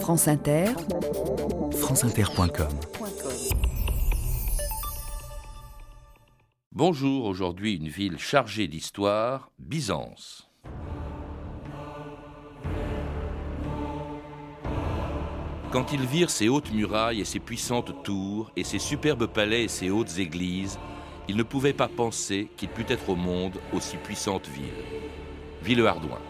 France Inter, franceinter.com Bonjour, aujourd'hui une ville chargée d'histoire, Byzance. Quand ils virent ses hautes murailles et ses puissantes tours, et ses superbes palais et ses hautes églises, ils ne pouvaient pas penser qu'il pût être au monde aussi puissante ville. Villehardouin.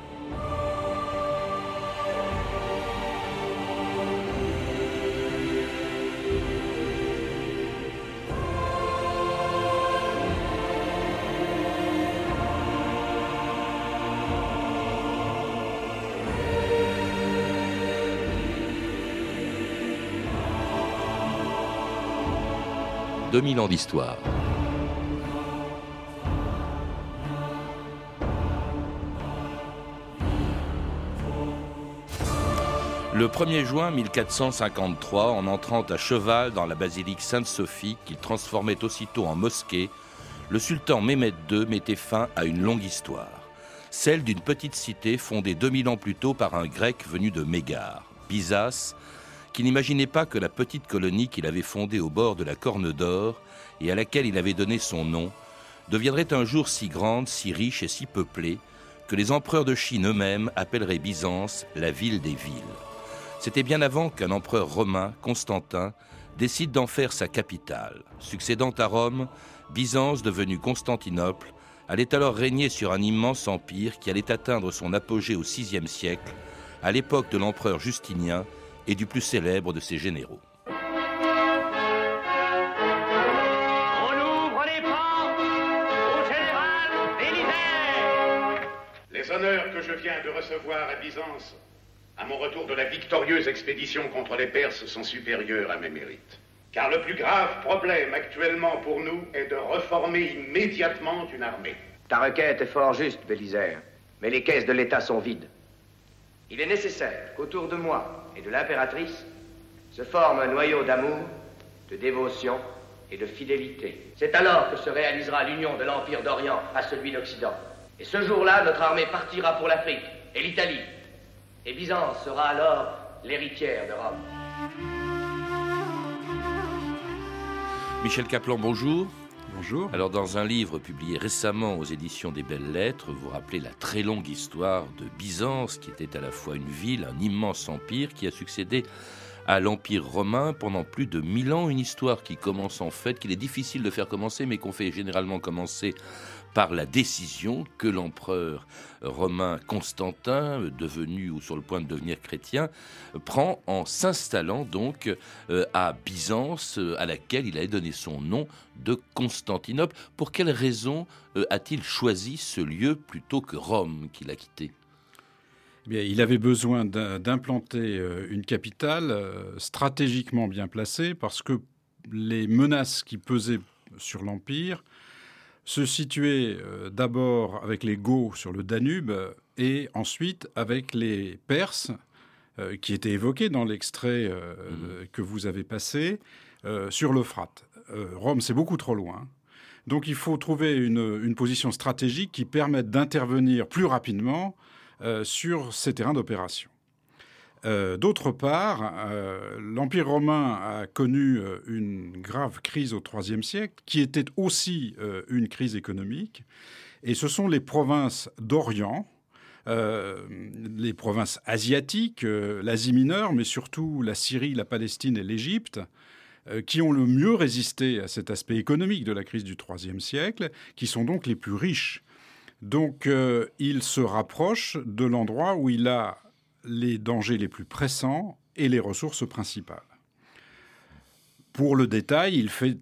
2000 ans d'histoire. Le 1er juin 1453, en entrant à cheval dans la basilique Sainte-Sophie, qu'il transformait aussitôt en mosquée, le sultan Mehmed II mettait fin à une longue histoire, celle d'une petite cité fondée 2000 ans plus tôt par un grec venu de Mégare, Byzas, qui n'imaginait pas que la petite colonie qu'il avait fondée au bord de la Corne d'Or et à laquelle il avait donné son nom deviendrait un jour si grande, si riche et si peuplée que les empereurs de Chine eux-mêmes appelleraient Byzance la ville des villes. C'était bien avant qu'un empereur romain, Constantin, décide d'en faire sa capitale. Succédant à Rome, Byzance, devenue Constantinople, allait alors régner sur un immense empire qui allait atteindre son apogée au VIe siècle, à l'époque de l'empereur Justinien et du plus célèbre de ses généraux. On ouvre les portes au général Bélisaire Les honneurs que je viens de recevoir à Byzance à mon retour de la victorieuse expédition contre les Perses sont supérieurs à mes mérites. Car le plus grave problème actuellement pour nous est de reformer immédiatement une armée. Ta requête est fort juste, Bélisaire, mais les caisses de l'État sont vides. Il est nécessaire qu'autour de moi et de l'impératrice se forme un noyau d'amour, de dévotion et de fidélité. C'est alors que se réalisera l'union de l'Empire d'Orient à celui d'Occident. Et ce jour-là, notre armée partira pour l'Afrique et l'Italie, et Byzance sera alors l'héritière de Rome. Michel Caplan, bonjour. Alors, dans un livre publié récemment aux éditions des Belles Lettres, vous rappelez la très longue histoire de Byzance, qui était à la fois une ville, un immense empire, qui a succédé à l'Empire romain pendant plus de mille ans. Une histoire qui commence en fait, qu'il est difficile de faire commencer, mais qu'on fait généralement commencer par la décision que l'empereur romain Constantin, devenu ou sur le point de devenir chrétien, prend en s'installant donc euh, à Byzance, euh, à laquelle il a donné son nom de Constantinople. Pour quelle raison euh, a-t-il choisi ce lieu plutôt que Rome qu'il a quitté? Bien, il avait besoin d'implanter une capitale stratégiquement bien placée parce que les menaces qui pesaient sur l'Empire se situer euh, d'abord avec les Goths sur le Danube et ensuite avec les Perses, euh, qui étaient évoqués dans l'extrait euh, mhm. que vous avez passé, sur l'Euphrate. Rome, c'est beaucoup trop loin. Donc il faut trouver une position stratégique qui permette d'intervenir plus rapidement sur ces terrains d'opération. Euh, d'autre part, euh, l'Empire romain a connu euh, une grave crise au IIIe siècle, qui était aussi une crise économique. Et ce sont les provinces d'Orient, les provinces asiatiques, l'Asie mineure, mais surtout la Syrie, la Palestine et l'Égypte, qui ont le mieux résisté à cet aspect économique de la crise du IIIe siècle, qui sont donc les plus riches. Donc il se rapproche de l'endroit où il a les dangers les plus pressants et les ressources principales. Pour le détail, il fait,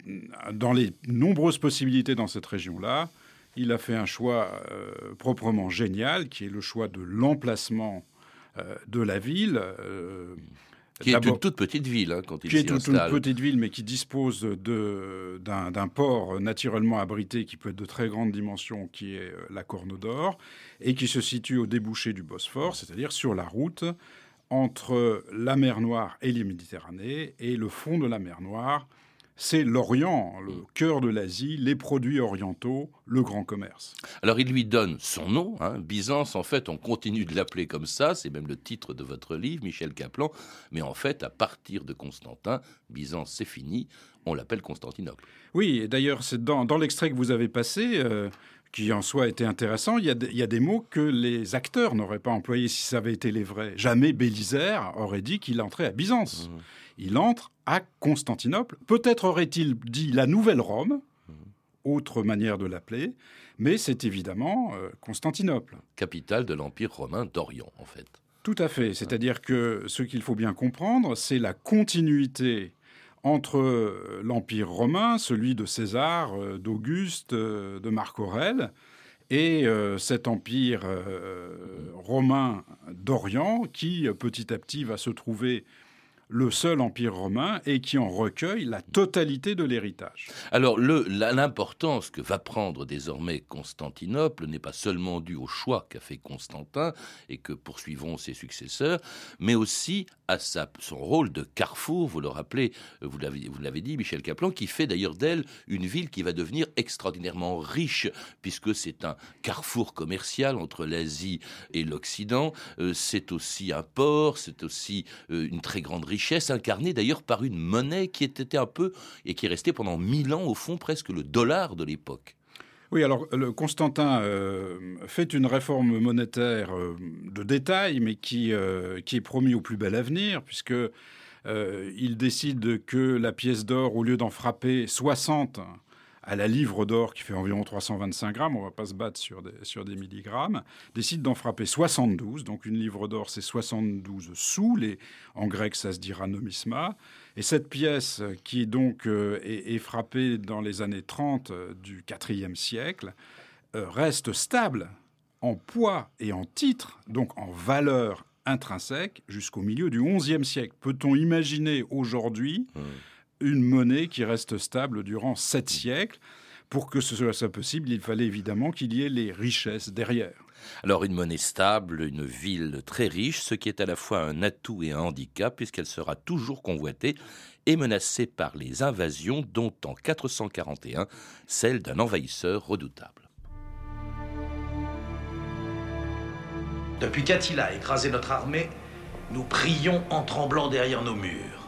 dans les nombreuses possibilités dans cette région-là, il a fait un choix euh, proprement génial, qui est le choix de l'emplacement euh, de la ville. Euh, qui est une toute petite ville hein, quand il Qui est une toute petite ville, mais qui dispose d'un port naturellement abrité qui peut être de très grande dimension, qui est la Corne d'Or, et qui se situe au débouché du Bosphore, c'est-à-dire sur la route entre la mer Noire et les Méditerranée, et le fond de la mer Noire c'est l'Orient, le cœur de l'Asie, les produits orientaux, le grand commerce. Alors il lui donne son nom, hein. Byzance, en fait, on continue de l'appeler comme ça, c'est même le titre de votre livre, Michel Kaplan, mais en fait, à partir de Constantin, Byzance c'est fini, on l'appelle Constantinople. Oui, et d'ailleurs, c'est dans, l'extrait que vous avez passé, euh, qui en soi était intéressant, il y, a des mots que les acteurs n'auraient pas employés si ça avait été les vrais. Jamais Bélisaire aurait dit qu'il entrait à Byzance. Mmh. Il entre à Constantinople. Peut-être aurait-il dit la Nouvelle Rome, mmh. autre manière de l'appeler, mais c'est évidemment euh, Constantinople. Capitale de l'Empire romain d'Orient, en fait. Tout à fait. C'est-à-dire que ce qu'il faut bien comprendre, c'est la continuité entre euh, l'Empire romain, celui de César, euh, d'Auguste, de Marc Aurèle, et cet empire romain d'Orient qui petit à petit va se trouver le seul empire romain et qui en recueille la totalité de l'héritage. Alors l'importance que va prendre désormais Constantinople n'est pas seulement due au choix qu'a fait Constantin et que poursuivront ses successeurs, mais aussi à sa, son rôle de carrefour, vous le rappelez, vous l'avez dit, Michel Kaplan, qui fait d'ailleurs d'elle une ville qui va devenir extraordinairement riche, puisque c'est un carrefour commercial entre l'Asie et l'Occident, euh, c'est aussi un port, c'est aussi euh, une très grande richesse incarnée d'ailleurs par une monnaie qui était un peu, et qui est restée pendant mille ans au fond presque le dollar de l'époque. Oui, alors le Constantin euh, fait une réforme monétaire euh, de détail, mais qui, euh, qui est promis au plus bel avenir, puisque il décide que la pièce d'or, au lieu d'en frapper 60 à la livre d'or qui fait environ 325 grammes, on va pas se battre sur des, sur des milligrammes, décide d'en frapper 72. Donc une livre d'or, c'est 72 sous. En grec, ça se dira nomisma. Et cette pièce, qui donc euh, est, frappée dans les années 30 euh, du IVe siècle, euh, reste stable en poids et en titre, donc en valeur intrinsèque, jusqu'au milieu du XIe siècle. Peut-on imaginer aujourd'hui mmh une monnaie qui reste stable durant sept siècles. Pour que ce soit possible, il fallait évidemment qu'il y ait les richesses derrière. Alors une monnaie stable, une ville très riche, ce qui est à la fois un atout et un handicap, puisqu'elle sera toujours convoitée et menacée par les invasions, dont en 441 celle d'un envahisseur redoutable. Depuis qu'Attila a écrasé notre armée, nous prions en tremblant derrière nos murs.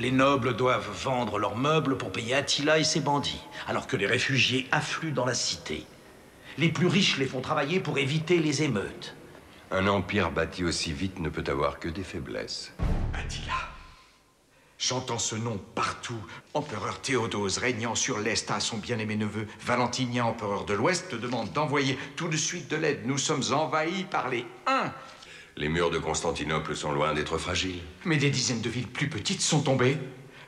Les nobles doivent vendre leurs meubles pour payer Attila et ses bandits, alors que les réfugiés affluent dans la cité. Les plus riches les font travailler pour éviter les émeutes. Un empire bâti aussi vite ne peut avoir que des faiblesses. Attila. J'entends ce nom partout. Empereur Théodose régnant sur l'Est à son bien-aimé neveu. Valentinien, empereur de l'Ouest, te demande d'envoyer tout de suite de l'aide. Nous sommes envahis par les Huns. Les murs de Constantinople sont loin d'être fragiles. Mais des dizaines de villes plus petites sont tombées.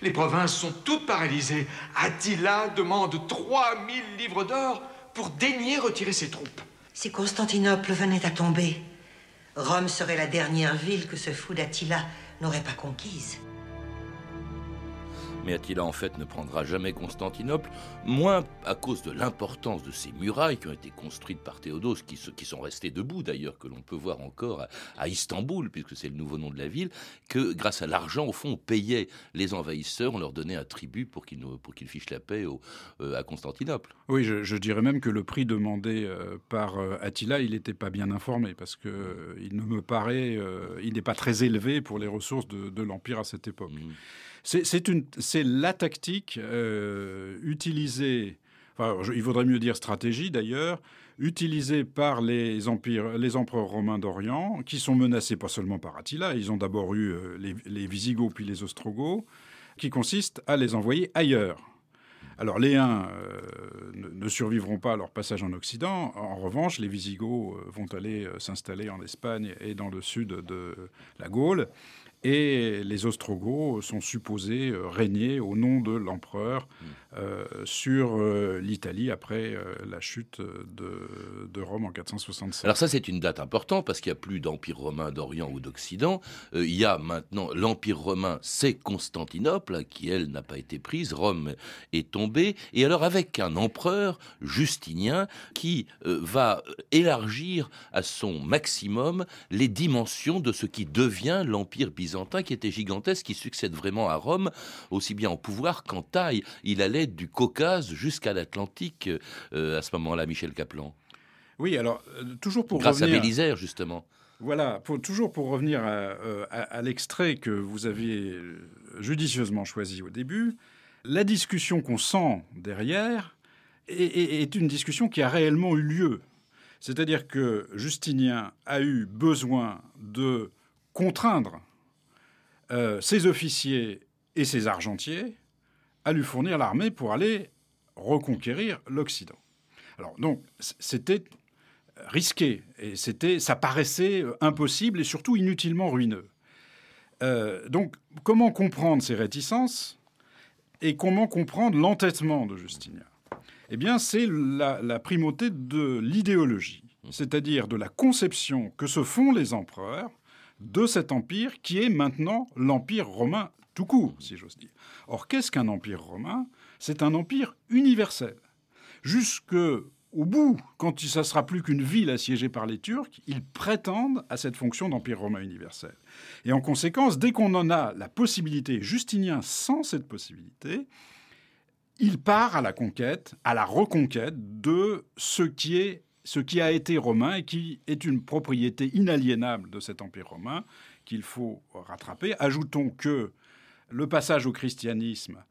Les provinces sont toutes paralysées. Attila demande 3000 livres d'or pour daigner retirer ses troupes. Si Constantinople venait à tomber, Rome serait la dernière ville que ce fou d'Attila n'aurait pas conquise mais Attila en fait ne prendra jamais Constantinople, moins à cause de l'importance de ces murailles qui ont été construites par Théodose, qui, qui sont restées debout d'ailleurs, que l'on peut voir encore à, Istanbul, puisque c'est le nouveau nom de la ville, que grâce à l'argent, au fond, on payait les envahisseurs, on leur donnait un tribut pour qu'ils qu'ils fichent la paix euh, à Constantinople. Oui, je, dirais même que le prix demandé euh, par euh, Attila, il n'était pas bien informé, parce que il ne me paraît, il n'est pas très élevé pour les ressources de, l'Empire à cette époque. Mmh. C'est la tactique euh, utilisée, il vaudrait mieux dire stratégie d'ailleurs, utilisée par les, empereurs romains d'Orient, qui sont menacés pas seulement par Attila, ils ont d'abord eu euh, les, Visigoths puis les Ostrogoths, qui consiste à les envoyer ailleurs. Alors les Huns euh, ne, survivront pas à leur passage en Occident. En revanche, les Visigoths vont aller s'installer en Espagne et dans le sud de la Gaule. Et les Ostrogoths sont supposés euh, régner au nom de l'empereur mm. euh, sur euh, l'Italie après la chute de, Rome en 467. Alors ça, c'est une date importante parce qu'il n'y a plus d'empire romain d'Orient ou d'Occident. il y a maintenant l'empire romain, c'est Constantinople, qui elle n'a pas été prise. Rome est tombée. Et alors avec un empereur, Justinien, qui va élargir à son maximum les dimensions de ce qui devient l'empire byzantin byzantin qui était gigantesque, qui succède vraiment à Rome, aussi bien en pouvoir qu'en taille. Il allait du Caucase jusqu'à l'Atlantique euh, à ce moment-là, Michel Kaplan. Oui, alors, euh, toujours pour Grâce revenir... à Bélisère, justement. Voilà, pour, toujours pour revenir à, euh, à- à l'extrait que vous avez judicieusement choisi au début, la discussion qu'on sent derrière est, est- est une discussion qui a réellement eu lieu. C'est-à-dire que Justinien a eu besoin de contraindre euh, ses officiers et ses argentiers à lui fournir l'armée pour aller reconquérir l'Occident. Alors donc, c'était risqué et c'était, ça paraissait euh, impossible et surtout inutilement ruineux. Euh, donc, comment comprendre ces réticences et comment comprendre l'entêtement de Justinien? Eh bien, c'est la, la primauté de l'idéologie, c'est-à-dire de la conception que se font les empereurs de cet empire qui est maintenant l'empire romain tout court, si j'ose dire. Or, qu'est-ce qu'un empire romain? C'est un empire universel. Jusque au bout, quand ça sera plus qu'une ville assiégée par les Turcs, ils prétendent à cette fonction d'empire romain universel. Et en conséquence, dès qu'on en a la possibilité, Justinien sans cette possibilité, il part à la conquête, à la reconquête de ce qui est ce qui a été romain et qui est une propriété inaliénable de cet empire romain qu'il faut rattraper. Ajoutons que le passage au christianisme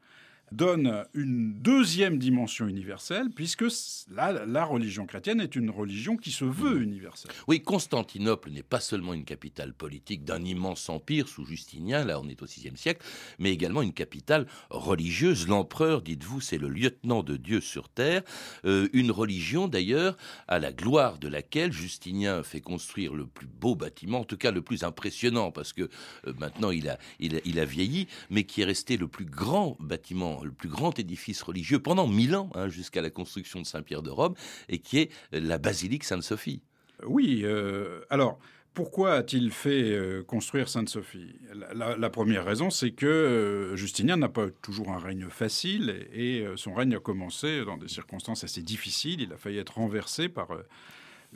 donne une deuxième dimension universelle, puisque la, la religion chrétienne est une religion qui se veut universelle. Oui, Constantinople n'est pas seulement une capitale politique d'un immense empire sous Justinien, là on est au VIe siècle, mais également une capitale religieuse. L'empereur, dites-vous, c'est le lieutenant de Dieu sur terre, euh, une religion d'ailleurs à la gloire de laquelle Justinien fait construire le plus beau bâtiment, en tout cas le plus impressionnant, parce que euh, maintenant il a, il, a, il a vieilli, mais qui est resté le plus grand bâtiment, le plus grand édifice religieux pendant mille ans, hein, jusqu'à la construction de Saint-Pierre de Rome, et qui est la basilique Sainte-Sophie. Oui, euh, alors pourquoi a-t-il fait euh, construire Sainte-Sophie? La, première raison, c'est que euh, Justinien n'a pas toujours un règne facile et, son règne a commencé dans des circonstances assez difficiles. Il a failli être renversé par euh,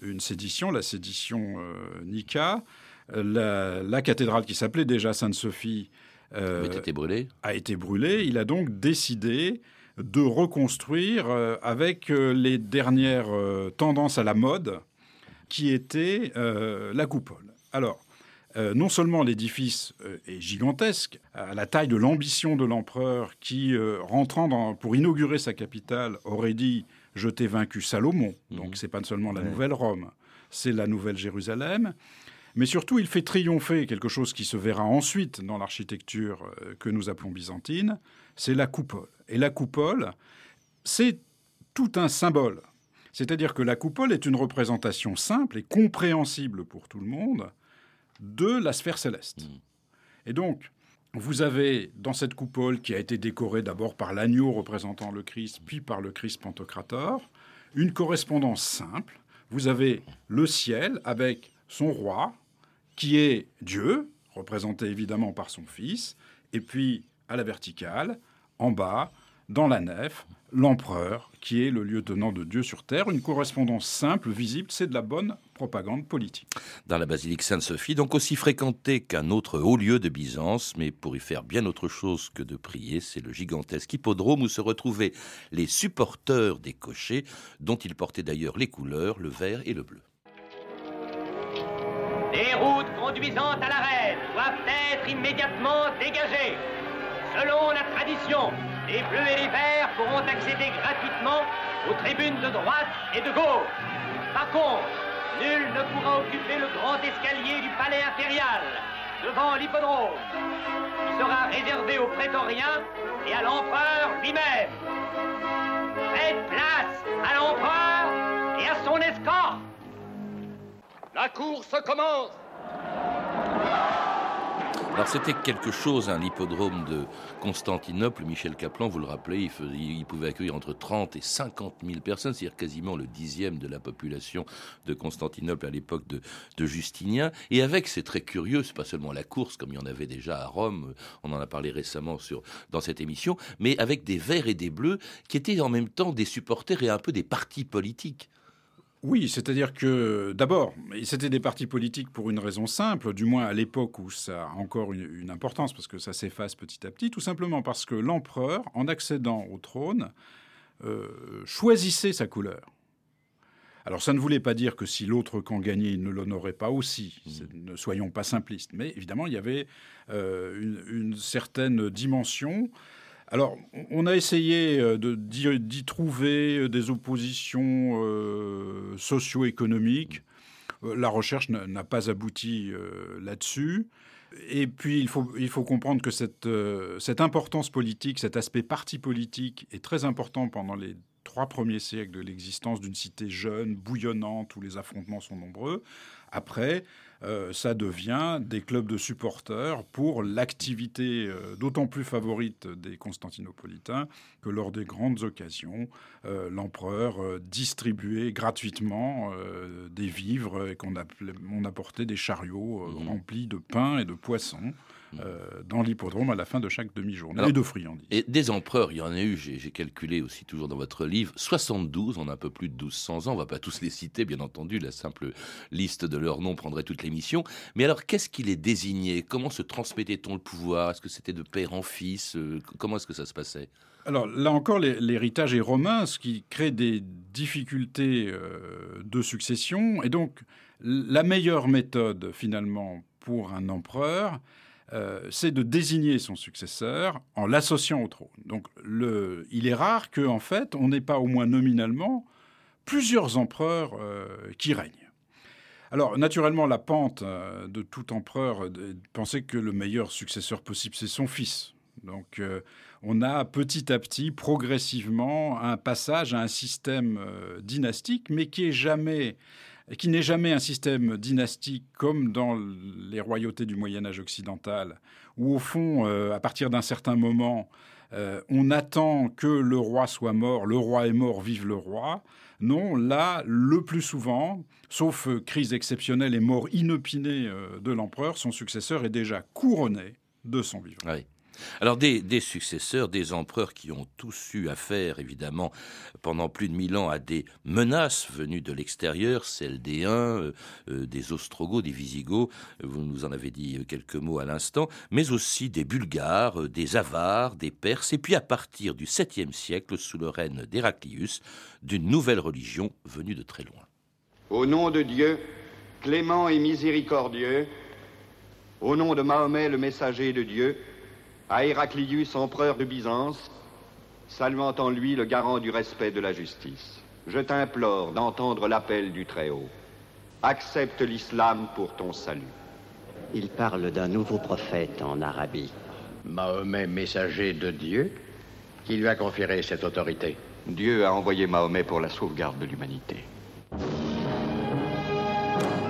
une sédition, la sédition euh. La, la, cathédrale qui s'appelait déjà Sainte-Sophie euh, été a été brûlée. Il a donc décidé de reconstruire euh, avec euh, les dernières tendances à la mode qui était la coupole. Alors, euh, non seulement l'édifice euh, est gigantesque, à la taille de l'ambition de l'empereur qui, euh, rentrant dans, pour inaugurer sa capitale, aurait dit « je t'ai vaincu Salomon mmh. ». Donc c'est pas seulement la ouais. nouvelle Rome, c'est la nouvelle Jérusalem. Mais surtout, il fait triompher quelque chose qui se verra ensuite dans l'architecture euh, que nous appelons byzantine, c'est la coupole. Et la coupole, c'est tout un symbole. C'est-à-dire que la coupole est une représentation simple et compréhensible pour tout le monde de la sphère céleste. Mmh. Et donc, vous avez dans cette coupole qui a été décorée d'abord par l'agneau représentant le Christ, puis par le Christ Pantocrator, une correspondance simple. Vous avez le ciel avec son roi, qui est Dieu, représenté évidemment par son Fils, et puis à la verticale, en bas, dans la nef, l'empereur, qui est le lieutenant de Dieu sur terre. Une correspondance simple, visible, c'est de la bonne propagande politique. Dans la basilique Sainte-Sophie, donc aussi fréquentée qu'un autre haut lieu de Byzance, mais pour y faire bien autre chose que de prier, c'est le gigantesque hippodrome où se retrouvaient les supporters des cochers, dont ils portaient d'ailleurs les couleurs, le vert et le bleu. Les routes conduisant à l'arène doivent être immédiatement dégagées. Selon la tradition, les bleus et les verts pourront accéder gratuitement aux tribunes de droite et de gauche. Par contre, nul ne pourra occuper le grand escalier du palais impérial devant l'hippodrome, qui sera réservé aux prétoriens et à l'empereur lui-même. Faites place à l'empereur La course commence alors c'était quelque chose, hein, l'hippodrome de Constantinople, Michel Kaplan, vous le rappelez, il, pouvait accueillir entre 30 et 50 000 personnes, c'est-à-dire quasiment le dixième de la population de Constantinople à l'époque de, Justinien. Et avec, c'est très curieux, c'est pas seulement la course comme il y en avait déjà à Rome, on en a parlé récemment dans cette émission, mais avec des verts et des bleus qui étaient en même temps des supporters et un peu des partis politiques. Oui, c'est-à-dire que d'abord, c'était des partis politiques pour une raison simple, du moins à l'époque où ça a encore une, importance, parce que ça s'efface petit à petit, tout simplement parce que l'empereur, en accédant au trône, euh, choisissait sa couleur. Alors ça ne voulait pas dire que si l'autre camp gagnait, il ne l'honorait pas aussi. Mmh. Ne soyons pas simplistes. Mais évidemment, il y avait euh, une, certaine dimension. Alors, on a essayé euh, d'y trouver euh, des oppositions socio-économiques. La recherche n'a pas abouti là-dessus. Et puis, il faut, comprendre que cette importance politique, cet aspect parti politique est très important pendant les trois premiers siècles de l'existence d'une cité jeune, bouillonnante, où les affrontements sont nombreux. Après, euh, ça devient des clubs de supporters pour l'activité euh, d'autant plus favorite des Constantinopolitains que lors des grandes occasions, euh, l'empereur distribuait gratuitement des vivres et qu'on on apportait des chariots mmh. remplis de pain et de poissons. Euh, dans l'hippodrome à la fin de chaque demi-journée, et de friandises. Et des empereurs, il y en a eu, j'ai calculé aussi toujours dans votre livre, 72, on a un peu plus de 1200 ans, on va pas tous les citer, bien entendu, la simple liste de leurs noms prendrait toute l'émission. Mais alors, qu'est-ce qui les désignait? Comment se transmettait-on le pouvoir? Est-ce que c'était de père en fils? Euh, Comment est-ce que ça se passait? Alors là encore, l'héritage est romain, ce qui crée des difficultés euh, de succession. Et donc, la meilleure méthode, finalement, pour un empereur, euh, c'est de désigner son successeur en l'associant au trône. Donc il est rare qu'en fait, on n'ait pas au moins nominalement plusieurs empereurs euh, qui règnent. Alors, naturellement, la pente euh, de tout empereur pensait que le meilleur successeur possible, c'est son fils. Donc, on a petit à petit, progressivement, un passage à un système dynastique, mais qui est jamais qui n'est jamais un système dynastique comme dans les royautés du Moyen Âge occidental, où au fond, euh, à partir d'un certain moment, euh, on attend que le roi soit mort, le roi est mort, vive le roi. Non, là, le plus souvent, sauf euh, crise exceptionnelle et mort inopinée de l'empereur, son successeur est déjà couronné de son vivant. Alors des, successeurs, des empereurs qui ont tous eu affaire, évidemment, pendant plus de mille ans à des menaces venues de l'extérieur, celles des Huns, euh, euh, des Ostrogoths, des Visigoths, vous nous en avez dit quelques mots à l'instant, mais aussi des Bulgares, euh, des Avars, des Perses, et puis à partir du 7e siècle, sous le règne d'Héraclius, d'une nouvelle religion venue de très loin. Au nom de Dieu, clément et miséricordieux, au nom de Mahomet le messager de Dieu, à Héraclius, empereur de Byzance, saluant en lui le garant du respect de la justice. Je t'implore d'entendre l'appel du Très-Haut. Accepte l'islam pour ton salut. Il parle d'un nouveau prophète en Arabie. Mahomet, messager de Dieu, qui lui a conféré cette autorité. Dieu a envoyé Mahomet pour la sauvegarde de l'humanité.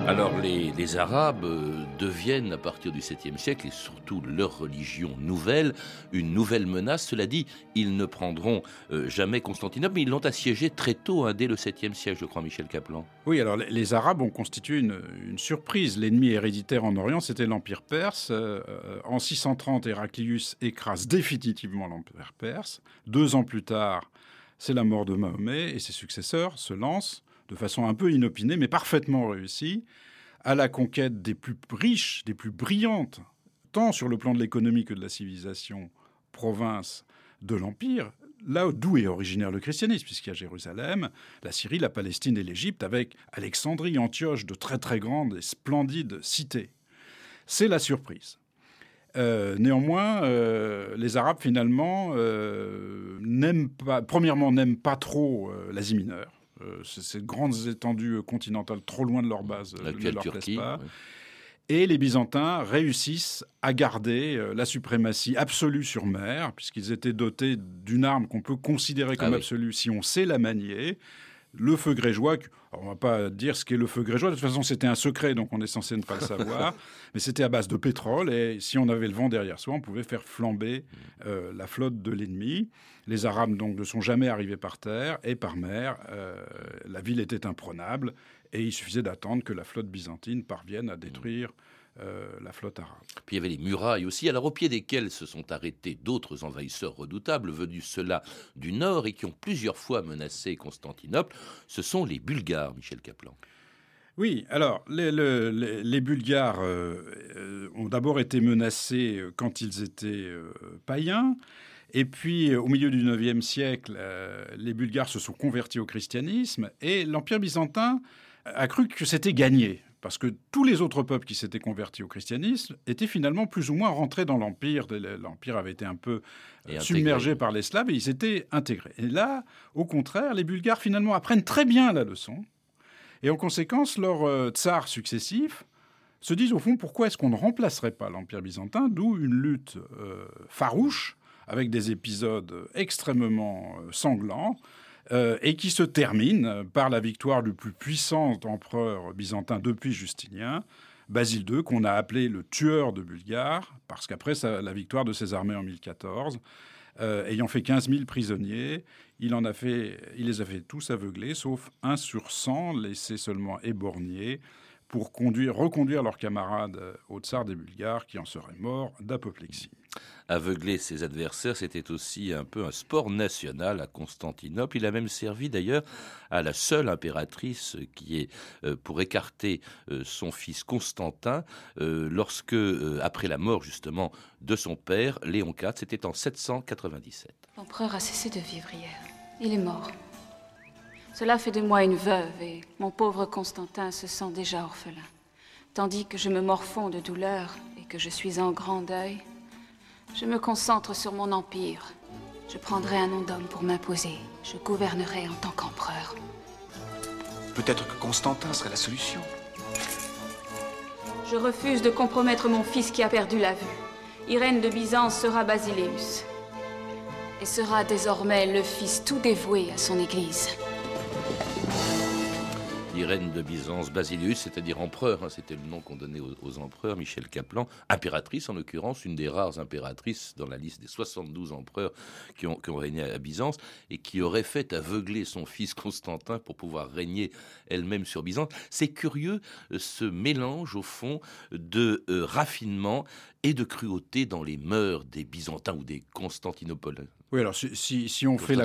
Alors les, Arabes euh, deviennent à partir du 7e siècle, et surtout leur religion nouvelle, une nouvelle menace. Cela dit, ils ne prendront euh, jamais Constantinople, mais ils l'ont assiégé très tôt, hein, dès le 7e siècle, je crois, Michel Kaplan. Oui, alors les, Arabes ont constitué une, surprise. L'ennemi héréditaire en Orient, c'était l'Empire perse. Euh, en 630, Héraclius écrase définitivement l'Empire perse. Deux ans plus tard, c'est la mort de Mahomet, et ses successeurs se lancent de façon un peu inopinée, mais parfaitement réussie, à la conquête des plus riches, des plus brillantes, tant sur le plan de l'économie que de la civilisation, province de l'Empire, là d'où est originaire le christianisme, puisqu'il y a Jérusalem, la Syrie, la Palestine et l'Égypte, avec Alexandrie, Antioche, de très très grandes et splendides cités. C'est la surprise. Euh, néanmoins, euh, les Arabes, finalement, euh, n'aiment pas, premièrement, n'aiment pas trop l'Asie mineure. Euh, ces grandes étendues continentales trop loin de leur base euh, ne leur Turquie, pas. Et les Byzantins réussissent à garder euh, la suprématie absolue sur mer, puisqu'ils étaient dotés d'une arme qu'on peut considérer comme ah absolue si on sait la manier. Le feu grégeois, on ne va pas dire ce qu'est le feu grégeois, de toute façon c'était un secret, donc on est censé ne pas le savoir, mais c'était à base de pétrole, et si on avait le vent derrière soi, on pouvait faire flamber la flotte de l'ennemi. Les Arabes donc ne sont jamais arrivés par terre et par mer. Euh, la ville était imprenable et il suffisait d'attendre que la flotte byzantine parvienne à détruire la flotte arabe. Puis il y avait les murailles aussi, alors au pied desquelles se sont arrêtés d'autres envahisseurs redoutables venus ceux-là du nord et qui ont plusieurs fois menacé Constantinople. Ce sont les Bulgares, Michel Kaplan. Oui, alors les, Bulgares euh, ont d'abord été menacés quand ils étaient païens. Et puis, au milieu du IXe siècle, les Bulgares se sont convertis au christianisme et l'Empire byzantin a cru que c'était gagné parce que tous les autres peuples qui s'étaient convertis au christianisme étaient finalement plus ou moins rentrés dans l'Empire. L'Empire avait été un peu euh, submergé par les Slaves et ils étaient intégrés. Et là, au contraire, les Bulgares finalement apprennent très bien la leçon. Et en conséquence, leurs euh, tsars successifs se disent au fond pourquoi est-ce qu'on ne remplacerait pas l'Empire byzantin, d'où une lutte euh, farouche avec des épisodes extrêmement sanglants euh, et qui se termine par la victoire du plus puissant empereur byzantin depuis Justinien, Basile II, qu'on a appelé le tueur de Bulgares, parce qu'après la victoire de ses armées en 1014, euh, ayant fait 15 000 prisonniers, il, les a fait tous aveugler, sauf un sur 100, laissés seulement éborgnés, pour conduire, reconduire leurs camarades au tsar des Bulgares, qui en seraient morts d'apoplexie aveugler ses adversaires, c'était aussi un peu un sport national à Constantinople. Il a même servi d'ailleurs à la seule impératrice qui est euh, pour écarter euh, son fils Constantin euh, lorsque, après la mort justement de son père, Léon IV, c'était en 797. L'empereur a cessé de vivre hier. Il est mort. Cela fait de moi une veuve et mon pauvre Constantin se sent déjà orphelin. Tandis que je me morfonds de douleur et que je suis en grand deuil, je me concentre sur mon empire. Je prendrai un nom d'homme pour m'imposer. Je gouvernerai en tant qu'empereur. Peut-être que Constantin serait la solution. Je refuse de compromettre mon fils qui a perdu la vue. Irène de Byzance sera Basileus. Et sera désormais le fils tout dévoué à son église. Irène de Byzance, Basilius, c'est-à-dire empereur, hein, c'était le nom qu'on donnait aux, empereurs, Michel Kaplan, impératrice en l'occurrence, une des rares impératrices dans la liste des 72 empereurs qui ont, régné à Byzance et qui aurait fait aveugler son fils Constantin pour pouvoir régner elle-même sur Byzance. C'est curieux euh, ce mélange au fond de euh, raffinement et de cruauté dans les mœurs des Byzantins ou des Constantinopolitains. Oui, alors si, si, on fait la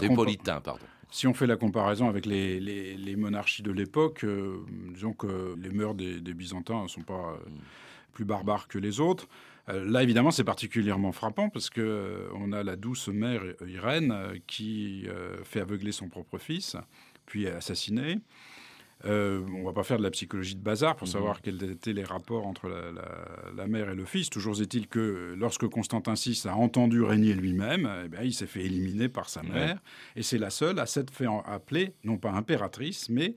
pardon. Si on fait la comparaison avec les, monarchies de l'époque, euh, disons que les mœurs des, Byzantins ne sont pas euh, plus barbares que les autres. Euh, là, évidemment, c'est particulièrement frappant parce que on a la douce mère Irène qui fait aveugler son propre fils, puis est assassinée. Euh, on va pas faire de la psychologie de bazar pour mhm. savoir quels étaient les rapports entre la, mère et le fils. Toujours est-il que lorsque Constantin VI a entendu régner lui-même, eh il s'est fait éliminer par sa mère. Et c'est la seule à s'être fait appeler, non pas impératrice, mais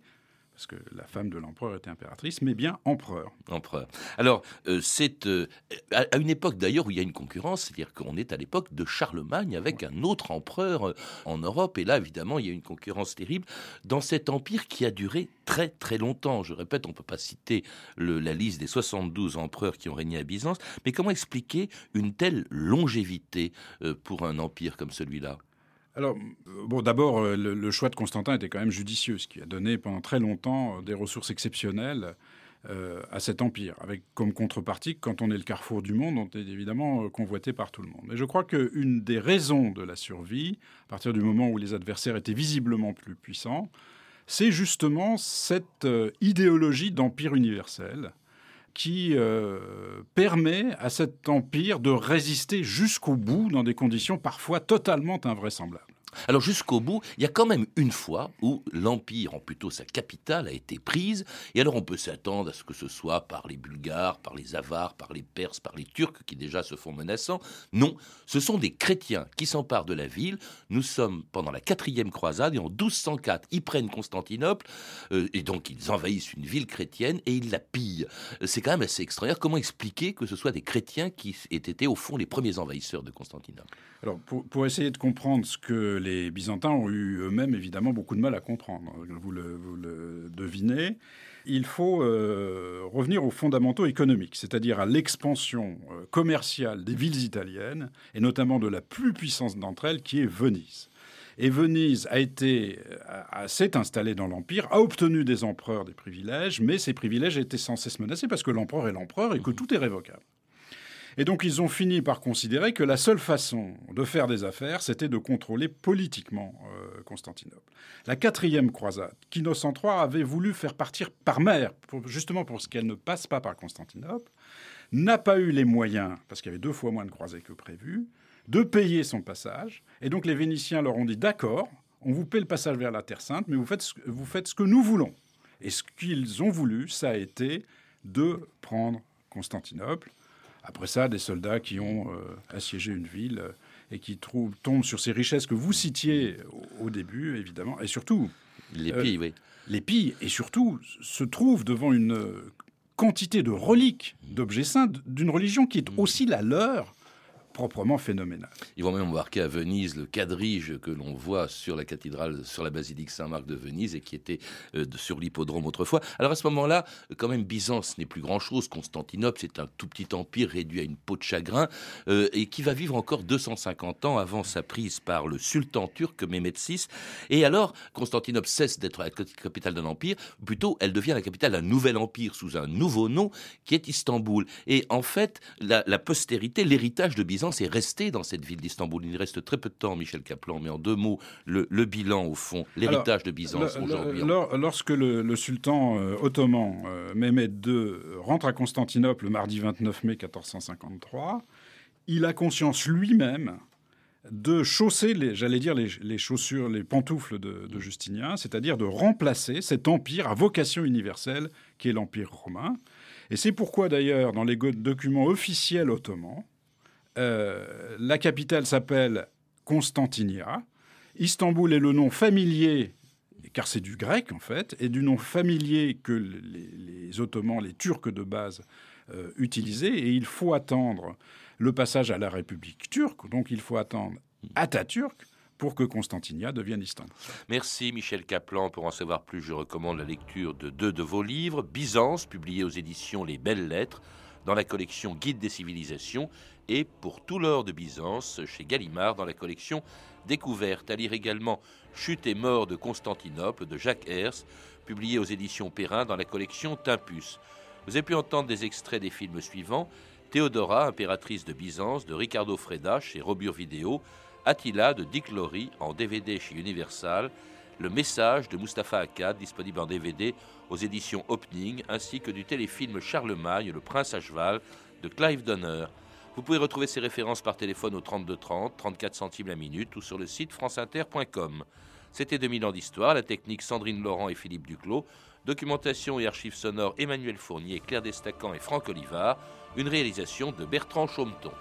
parce que la femme de l'empereur était impératrice, mais bien empereur. Empereur. Alors, euh, c'est euh, à une époque d'ailleurs où il y a une concurrence, c'est-à-dire qu'on est à l'époque de Charlemagne avec un autre empereur euh, en Europe, et là, évidemment, il y a une concurrence terrible dans cet empire qui a duré très très longtemps. Je répète, on ne peut pas citer la liste des 72 empereurs qui ont régné à Byzance, mais comment expliquer une telle longévité pour un empire comme celui-là? Alors, euh, d'abord, euh, le, choix de Constantin était quand même judicieux, ce qui a donné pendant très longtemps euh, des ressources exceptionnelles à cet empire, avec comme contrepartie quand on est le carrefour du monde, on est évidemment convoité par tout le monde. Mais je crois qu'une des raisons de la survie, à partir du moment où les adversaires étaient visiblement plus puissants, c'est justement cette idéologie d'empire universel qui permet à cet empire de résister jusqu'au bout dans des conditions parfois totalement invraisemblables. Alors jusqu'au bout, il y a quand même une fois où l'Empire, en plutôt sa capitale, a été prise, et alors on peut s'attendre à ce que ce soit par les Bulgares, par les Avars, par les Perses, par les Turcs, qui déjà se font menaçants. Non, ce sont des chrétiens qui s'emparent de la ville. Nous sommes pendant la quatrième croisade, et en 1204, ils prennent Constantinople, euh, et donc ils envahissent une ville chrétienne, et ils la pillent. C'est quand même assez extraordinaire. Comment expliquer que ce soit des chrétiens qui aient été au fond les premiers envahisseurs de Constantinople? Alors pour essayer de comprendre ce que les Byzantins ont eu eux-mêmes évidemment beaucoup de mal à comprendre. Vous le, devinez. Il faut euh, revenir aux fondamentaux économiques, c'est-à-dire à, l'expansion euh, commerciale des villes italiennes, et notamment de la plus puissante d'entre elles, qui est Venise. Et Venise a été, s'est installée dans l'Empire, a obtenu des empereurs des privilèges, mais ces privilèges étaient sans cesse menacés parce que l'empereur est l'empereur et que tout est révocable. Et donc ils ont fini par considérer que la seule façon de faire des affaires, c'était de contrôler politiquement euh, Constantinople. La quatrième croisade, qu'Innocent III avait voulu faire partir par mer, justement pour qu'elle ne passe pas par Constantinople, n'a pas eu les moyens, parce qu'il y avait deux fois moins de croisés que prévu, de payer son passage. Et donc les Vénitiens leur ont dit d'accord, on vous paie le passage vers la Terre Sainte, mais vous faites, vous faites ce que nous voulons. Et ce qu'ils ont voulu, ça a été de prendre Constantinople. Après ça, des soldats qui ont euh, assiégé une ville euh, et qui trouvent, tombent sur ces richesses que vous citiez au, début, évidemment, et surtout... Les pilles, oui. Les et surtout, se trouvent devant une quantité de reliques, d'objets saints, d'une religion qui est mmh. aussi la leur, proprement phénoménal. Ils vont même embarquer à Venise le quadrige que l'on voit sur la cathédrale, sur la basilique Saint-Marc de Venise et qui était euh, sur l'hippodrome autrefois. Alors à ce moment-là, quand même, Byzance n'est plus grand-chose. Constantinople, c'est un tout petit empire réduit à une peau de chagrin euh, et qui va vivre encore 250 ans avant sa prise par le sultan turc Mehmed VI. Et alors, Constantinople cesse d'être la capitale d'un empire, plutôt elle devient la capitale d'un nouvel empire sous un nouveau nom qui est Istanbul. Et en fait, la, la postérité, l'héritage de Byzance, est resté dans cette ville d'Istanbul. Il reste très peu de temps, Michel Kaplan, mais en deux mots, le, bilan, au fond, l'héritage de Byzance aujourd'hui. Lorsque le, sultan euh, ottoman euh, Mehmed II rentre à Constantinople le mardi 29 mai 1453, il a conscience lui-même de chausser, j'allais dire, les, chaussures, les pantoufles de, de Justinien, c'est-à-dire de remplacer cet empire à vocation universelle qui est l'empire romain. Et c'est pourquoi d'ailleurs, dans les documents officiels ottomans, euh, la capitale s'appelle Constantinia. Istanbul est le nom familier, car c'est du grec en fait, et du nom familier que les, Ottomans, les Turcs de base, euh, utilisaient. Et il faut attendre le passage à la République turque, donc il faut attendre Atatürk pour que Constantinia devienne Istanbul. Merci Michel Kaplan. Pour en savoir plus, je recommande la lecture de deux de vos livres, Byzance, publié aux éditions Les Belles Lettres, dans la collection Guide des civilisations, et Pour tout l'or de Byzance chez Gallimard dans la collection Découverte. À lire également Chute et mort de Constantinople de Jacques Hers, publié aux éditions Perrin dans la collection Timpus. Vous avez pu entendre des extraits des films suivants Théodora, impératrice de Byzance de Ricardo Freda chez Robur Vidéo, Attila de Dick Lowry en DVD chez Universal, Le Message de Mustapha Akkad disponible en DVD aux éditions Opening, ainsi que du téléfilm Charlemagne, Le Prince à cheval de Clive Donner. Vous pouvez retrouver ces références par téléphone au 32 30, 34 centimes la minute ou sur le site franceinter.com. C'était 2000 ans d'histoire, la technique Sandrine Laurent et Philippe Duclos, documentation et archives sonores Emmanuel Fournier, Claire Destacan et Franck Olivard, une réalisation de Bertrand Chaumeton.